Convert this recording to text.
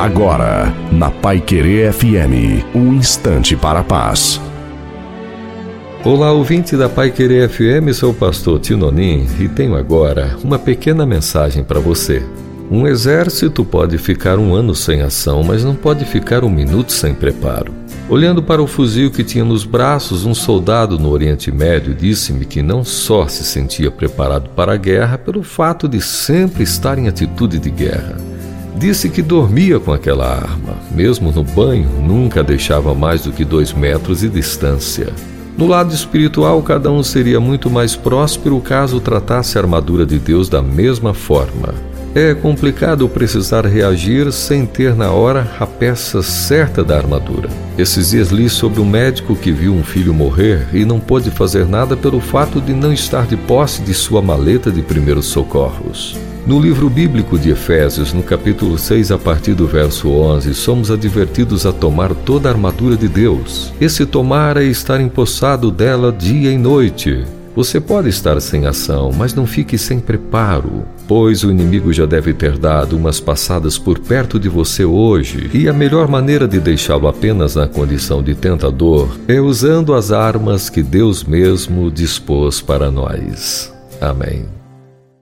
Agora, na Pai Querer FM, um instante para a paz. Olá, ouvinte da Pai Querer FM, sou o pastor Tinonim e tenho agora uma pequena mensagem para você. Um exército pode ficar um ano sem ação, mas não pode ficar um minuto sem preparo. Olhando para o fuzil que tinha nos braços, um soldado no Oriente Médio disse-me que não só se sentia preparado para a guerra pelo fato de sempre estar em atitude de guerra. Disse que dormia com aquela arma, mesmo no banho, nunca deixava mais do que dois metros de distância. No lado espiritual, cada um seria muito mais próspero caso tratasse a armadura de Deus da mesma forma. É complicado precisar reagir sem ter na hora a peça certa da armadura. Esses dias li sobre um médico que viu um filho morrer e não pôde fazer nada pelo fato de não estar de posse de sua maleta de primeiros socorros. No livro bíblico de Efésios, no capítulo 6, a partir do verso 11, somos advertidos a tomar toda a armadura de Deus. Esse tomar é estar empossado dela dia e noite. Você pode estar sem ação, mas não fique sem preparo, pois o inimigo já deve ter dado umas passadas por perto de você hoje, e a melhor maneira de deixá-lo apenas na condição de tentador é usando as armas que Deus mesmo dispôs para nós. Amém.